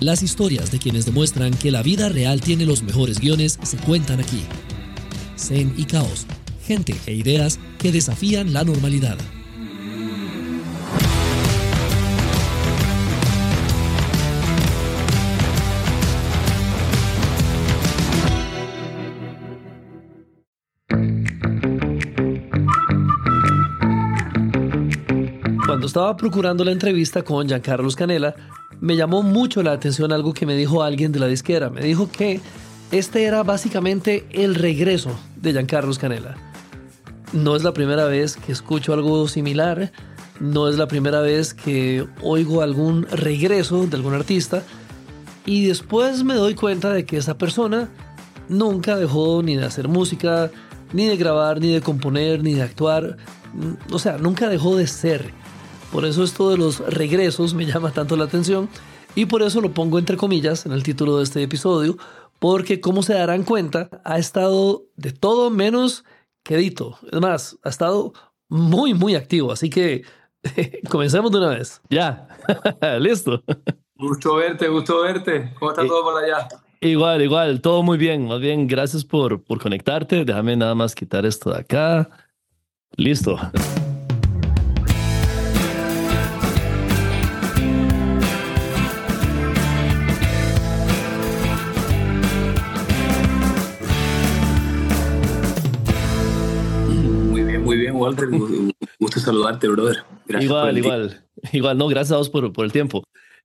Las historias de quienes demuestran que la vida real tiene los mejores guiones se cuentan aquí. Zen y Caos, gente e ideas que desafían la normalidad. Cuando estaba procurando la entrevista con Giancarlos Canela, me llamó mucho la atención algo que me dijo alguien de la disquera. Me dijo que este era básicamente el regreso de Giancarlos Canela. No es la primera vez que escucho algo similar, no es la primera vez que oigo algún regreso de algún artista y después me doy cuenta de que esa persona nunca dejó ni de hacer música, ni de grabar, ni de componer, ni de actuar. O sea, nunca dejó de ser. Por eso esto de los regresos me llama tanto la atención y por eso lo pongo entre comillas en el título de este episodio, porque como se darán cuenta, ha estado de todo menos quedito. Es más, ha estado muy, muy activo. Así que comencemos de una vez. Ya, listo. Gusto verte, gusto verte. ¿Cómo está todo por allá? Igual, igual, todo muy bien. Más bien, gracias por, por conectarte. Déjame nada más quitar esto de acá. Listo. Walter. Gusto saludarte, brother. igual, igual. Igual, no, gracias a vos por, por el tiempo.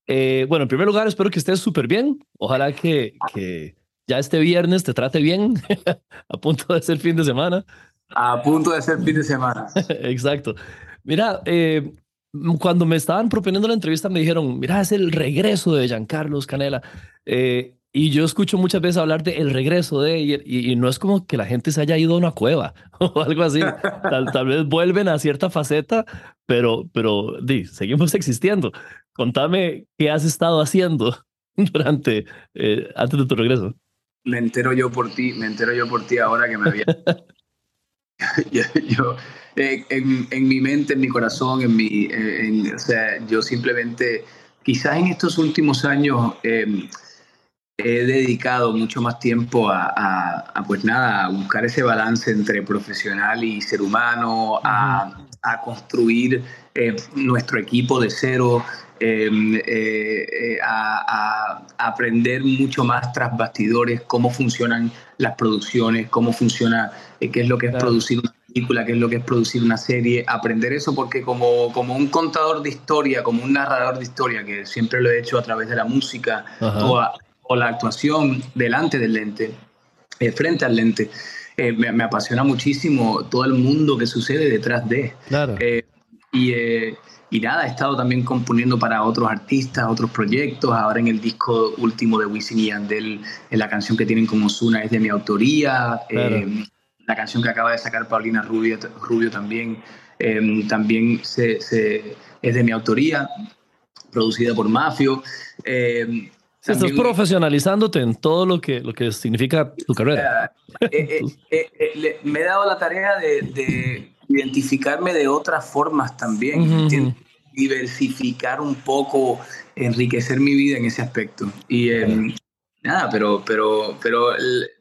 Eh, bueno, en primer lugar, espero que estés súper bien. Ojalá que, que ya este viernes te trate bien, a punto de ser fin de semana. A punto de ser fin de semana. Exacto. Mira, eh, cuando me estaban proponiendo la entrevista me dijeron, mira, es el regreso de Giancarlos Canela. Eh, y yo escucho muchas veces hablar de el regreso de, y, y, no es como que la gente se haya ido a una cueva o algo así. Tal, tal vez vuelven a cierta faceta, pero, pero di, seguimos existiendo. Contame qué has estado haciendo durante, eh, antes de tu regreso. Me entero yo por ti, me entero yo por ti ahora que me había... yo, yo eh, en, en, mi mente, en mi corazón, en mi, eh, en, o sea, yo simplemente, quizás en estos últimos años... He dedicado mucho más tiempo a, a, a, pues nada, a buscar ese balance entre profesional y ser humano, a, a construir eh, nuestro equipo de cero, eh, eh, a, aprender mucho más tras bastidores, cómo funcionan las producciones, cómo funciona, qué es lo que es claro. producir una película, qué es lo que es producir una serie, aprender eso porque como, como un contador de historia, como un narrador de historia, que siempre lo he hecho a través de la música, o o la actuación delante del lente, eh, frente al lente. Eh, me, me, apasiona muchísimo todo el mundo que sucede detrás de. Claro. Eh, y, y, nada, he estado también componiendo para otros artistas, otros proyectos. Ahora en el disco último de Wisin y Yandel, en la canción que tienen con Ozuna es de mi autoría. Claro. la canción que acaba de sacar Paulina Rubio, Rubio también, también se, se, es de mi autoría, producida por Mafio. Estás profesionalizándote en todo lo que, lo que significa tu carrera. Eh, eh, eh, me he dado la tarea de, de, identificarme de otras formas también, uh -huh. diversificar un poco, enriquecer mi vida en ese aspecto. Y uh -huh. nada, pero, pero, pero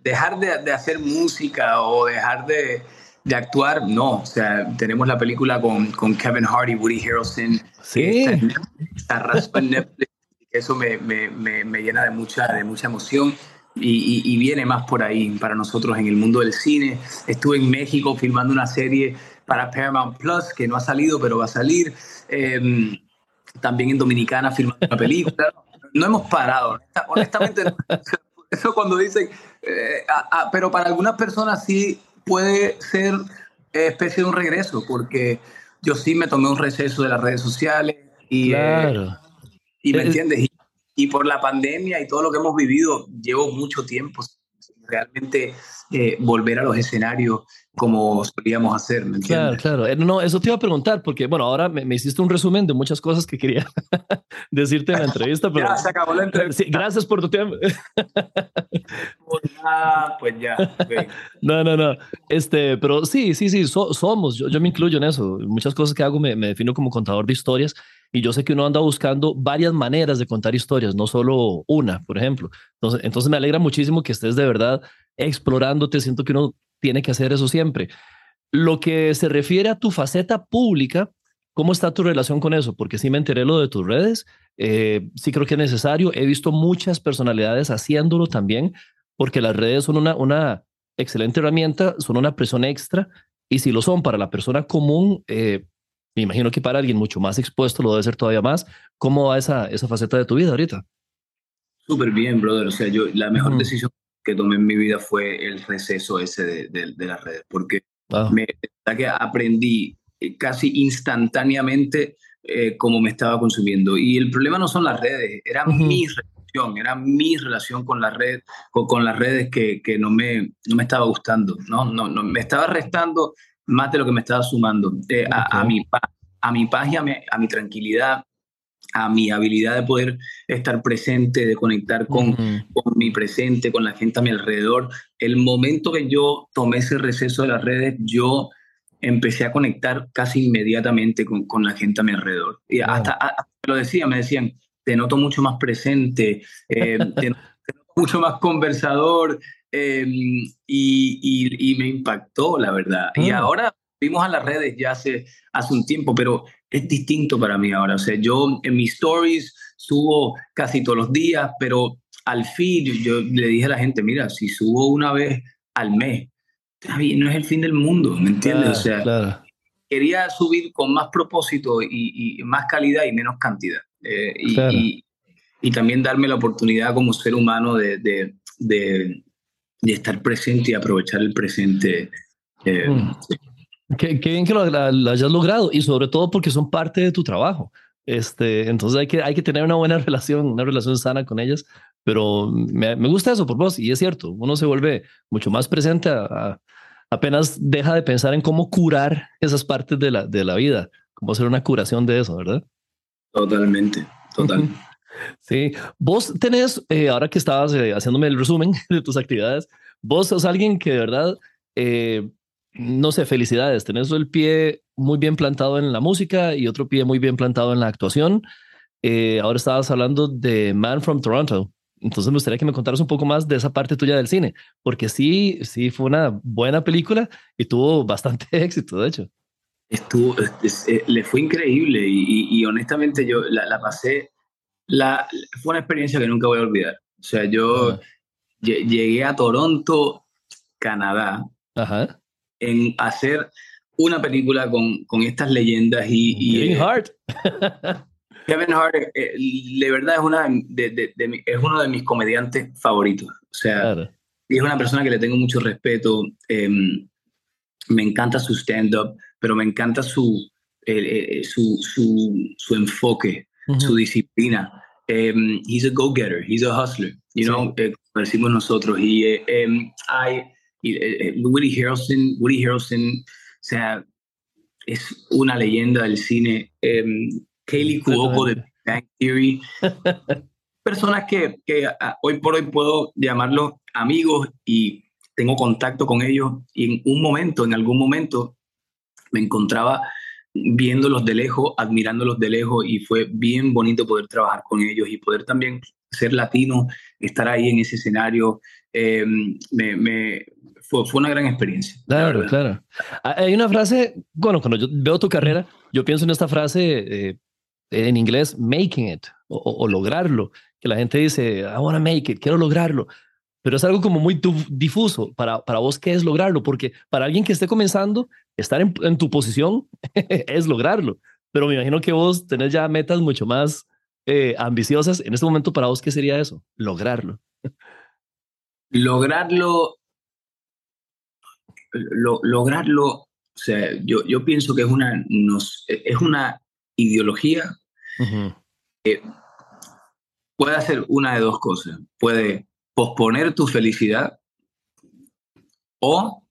dejar de, de, hacer música o dejar de, de, actuar, no. O sea, tenemos la película con, con Kevin Hart y Woody Harrelson. Sí. Está, está en Netflix eso me, me, me, me, llena de mucha, de mucha emoción y, y, y, viene más por ahí para nosotros en el mundo del cine. Estuve en México filmando una serie para Paramount Plus que no ha salido, pero va a salir. Eh, también en Dominicana filmando una película. No hemos parado, honestamente. eso cuando dicen, eh, a, a, pero para algunas personas sí puede ser especie de un regreso, porque yo sí me tomé un receso de las redes sociales y... Claro. Eh, y me entiendes, y, y, por la pandemia y todo lo que hemos vivido, llevo mucho tiempo realmente eh, volver a los escenarios como solíamos hacer, ¿me entiendes? Claro, claro. No, eso te iba a preguntar, porque bueno, ahora me, me hiciste un resumen de muchas cosas que quería decirte en la entrevista, pero... ya, se acabó la entrevista. Sí, gracias por tu tiempo. pues ya, pues ya. Okay. No, no, no. Este, pero sí, sí, sí, so, somos, yo, yo, me incluyo en eso. Muchas cosas que hago me, me defino como contador de historias y yo sé que uno anda buscando varias maneras de contar historias, no solo una, por ejemplo. Entonces, entonces me alegra muchísimo que estés de verdad explorándote, siento que uno tiene que hacer eso siempre. Lo que se refiere a tu faceta pública, ¿cómo está tu relación con eso? Porque sí me enteré lo de tus redes, eh, sí creo que es necesario, he visto muchas personalidades haciéndolo también, porque las redes son una, una excelente herramienta, son una presión extra y si lo son para la persona común, eh, me imagino que para alguien mucho más expuesto lo debe ser todavía más. ¿Cómo va esa, esa faceta de tu vida ahorita? Súper bien, brother. O sea, yo la mejor decisión que tomé en mi vida fue el receso ese de, de, las redes, porque me, que aprendí eh, casi instantáneamente eh, cómo me estaba consumiendo. Y el problema no son las redes, era mi relación, era mi relación con la red, con, con las redes que, que, no, me, no me estaba gustando, ¿no? No, no, me estaba restando más de lo que me estaba sumando eh, a, a, mi paz, a mi paz y a mi, tranquilidad, a mi habilidad de poder estar presente, de conectar con, con, mi presente, con la gente a mi alrededor. El momento que yo tomé ese receso de las redes, yo empecé a conectar casi inmediatamente con, con la gente a mi alrededor. Y hasta, lo decía, me decían, te noto mucho más presente, eh, te noto mucho más conversador, Em, y, y, me impactó, la verdad. Y ah. ahora vimos a las redes ya hace, hace un tiempo, pero es distinto para mí ahora. O sea, yo en mis stories subo casi todos los días, pero al fin yo le dije a la gente, mira, si subo una vez al mes, no es el fin del mundo, ¿me entiendes? o sea, quería subir con más propósito y, más calidad y menos cantidad. Eh, y, y, también darme la oportunidad como ser humano de, de, de y estar presente y aprovechar el presente. Eh, mm. qué, bien que lo, hayas logrado y sobre todo porque son parte de tu trabajo. Este, entonces hay que, hay que tener una buena relación, una relación sana con ellas, pero me, me gusta eso por vos y es cierto, uno se vuelve mucho más presente apenas deja de pensar en cómo curar esas partes de la, de la vida, cómo hacer una curación de eso, ¿verdad? Totalmente, total. Sí, vos tenés, eh, ahora que estabas eh, haciéndome el resumen de tus actividades, vos sos alguien que de verdad, eh, no sé, felicidades, tenés el pie muy bien plantado en la música y otro pie muy bien plantado en la actuación. ahora estabas hablando de Man from Toronto. Entonces me gustaría que me contaras un poco más de esa parte tuya del cine, porque sí, sí fue una buena película y tuvo bastante éxito, de hecho. Estuvo, le fue increíble y, honestamente yo la pasé la, fue una experiencia que nunca voy a olvidar. O sea, yo llegué a Toronto, Canadá, en hacer una película con, con estas leyendas y... Kevin eh, Hart. Kevin Hart, eh, eh, de verdad es, una de, es uno de mis comediantes favoritos. O sea, y es una persona que le tengo mucho respeto. Em, me encanta su stand-up, pero me encanta su, su, su, su enfoque su disciplina. Um, he's a go-getter, he's a hustler, you know, eh, decimos nosotros. Y eh, um, hay, eh, Woody Harrelson, Woody Harrelson, o sea, es una leyenda del cine. Um, Kaylee Cuoco de Bang Theory. Personas que, que hoy por hoy puedo llamarlos amigos y tengo contacto con ellos y en un momento, en algún momento, me encontraba viéndolos de lejos, admirándolos de lejos y fue bien bonito poder trabajar con ellos y poder también ser latino, estar ahí en ese escenario, em, me, fue, fue, una gran experiencia. Claro, claro. Hay una frase, bueno, cuando yo veo tu carrera, yo pienso en esta frase eh, en inglés, making it, o, lograrlo, que la gente dice, I want to make it, quiero lograrlo pero es algo como muy difuso para, para vos qué es lograrlo, porque para alguien que esté comenzando, estar en, en tu posición es lograrlo, pero me imagino que vos tenés ya metas mucho más eh, ambiciosas. En este momento, para vos, ¿qué sería eso? Lograrlo. Lograrlo, lo, lograrlo, o sea, yo, yo pienso que es una, nos, es una ideología que puede hacer una de dos cosas. Puede posponer tu felicidad o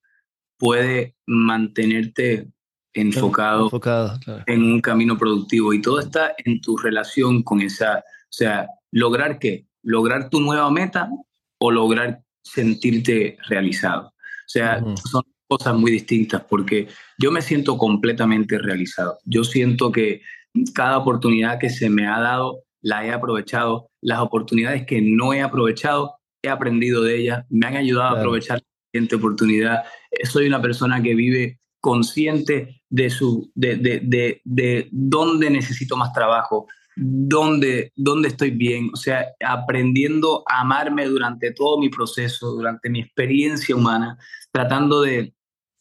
puede mantenerte enfocado, en un camino productivo y todo está en tu relación con esa, o sea, lograr qué, lograr tu nueva meta o lograr sentirte realizado. O sea, son cosas muy distintas porque yo me siento completamente realizado. Yo siento que cada oportunidad que se me ha dado la he aprovechado. Las oportunidades que no he aprovechado, he aprendido de ellas, me han ayudado a aprovechar la siguiente oportunidad. Soy una persona que vive consciente de, su, de, de, de, de dónde necesito más trabajo, dónde, dónde estoy bien, o sea, aprendiendo a amarme durante todo mi proceso, durante mi experiencia humana, tratando de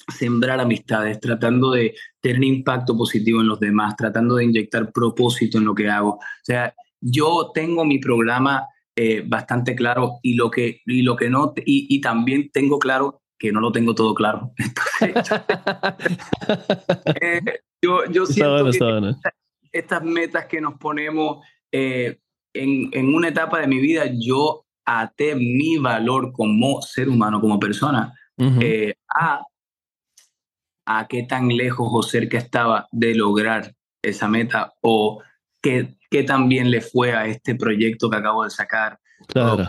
sembrar amistades, tratando de tener impacto positivo en los demás, tratando de inyectar propósito en lo que hago. O sea, yo tengo mi programa eh, bastante claro y lo que, y lo que no, y, también tengo claro que no lo tengo todo claro. Eh, yo, yo siento que estas metas que nos ponemos eh, en, en, una etapa de mi vida, yo até mi valor como ser humano, como persona, a a qué tan lejos o cerca estaba de lograr esa meta o qué, qué tan bien le fue a este proyecto que acabo de sacar. Claro.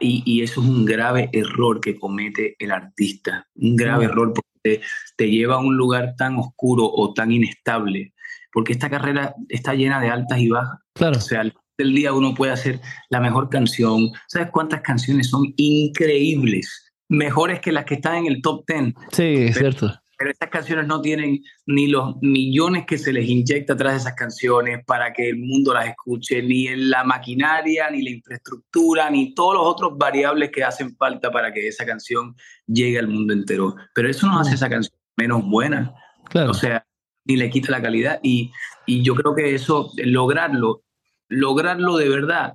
y, y, eso es un grave error que comete el artista, un grave error porque te, lleva a un lugar tan oscuro o tan inestable, porque esta carrera está llena de altas y bajas. Claro. O sea, al del día uno puede hacer la mejor canción. ¿Sabes cuántas canciones son increíbles? Mejores que las que están en el top 10. Sí, es cierto pero estas canciones no tienen ni los millones que se les inyecta atrás de esas canciones para que el mundo las escuche, ni en la maquinaria, ni la infraestructura, ni todos los otros variables que hacen falta para que esa canción llegue al mundo entero. Pero eso no hace mm. esa canción menos buena. Claro. O sea, ni le quita la calidad. Y, y yo creo que eso, lograrlo, lograrlo de verdad,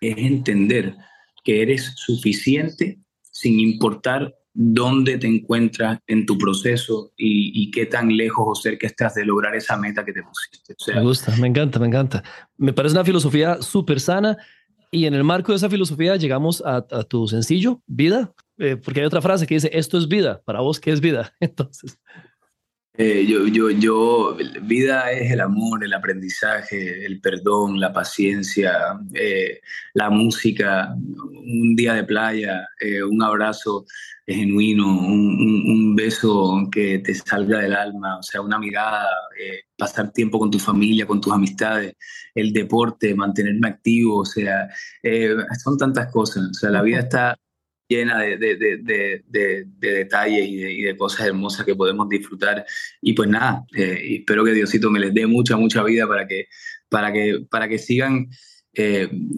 es entender que eres suficiente sin importar dónde te encuentras en tu proceso y, qué tan lejos o cerca estás de lograr esa meta que te pusiste. me gusta, me encanta, me encanta. Me parece una filosofía súper sana y en el marco de esa filosofía llegamos a, tu sencillo, vida, eh, porque hay otra frase que dice, esto es vida, para vos, ¿qué es vida? Entonces... Eh, yo, yo, yo, vida es el amor, el aprendizaje, el perdón, la paciencia, eh, la música, un día de playa, un abrazo genuino, un, beso que te salga del alma, o sea, una mirada, eh, pasar tiempo con tu familia, con tus amistades, el deporte, mantenerme activo, o sea, eh, son tantas cosas, o sea, la vida está llena de, detalles y, de, cosas hermosas que podemos disfrutar. Y pues nada, eh, espero que Diosito me les dé mucha, mucha vida para que, para que, para que sigan,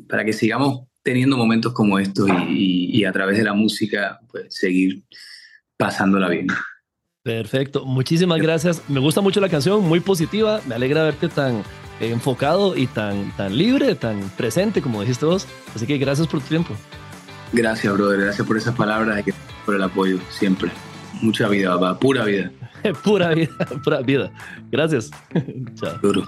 para que sigamos teniendo momentos como estos y, a través de la música, pues seguir pasándola bien. Perfecto, muchísimas gracias. Me gusta mucho la canción, muy positiva. Me alegra verte tan enfocado y tan, tan libre, tan presente, como dijiste vos. Así que gracias por tu tiempo. Gracias, brother. Gracias por esas palabras y por el apoyo, siempre. Mucha vida, papá. Pura vida. pura vida, pura vida. Gracias. Chao. Duro.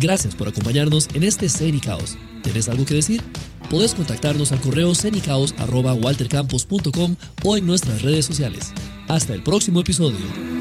Gracias por acompañarnos en este Cenicaos. ¿Tienes algo que decir? Puedes contactarnos al correo cenicaos.waltercampos.com o en nuestras redes sociales. Hasta el próximo episodio.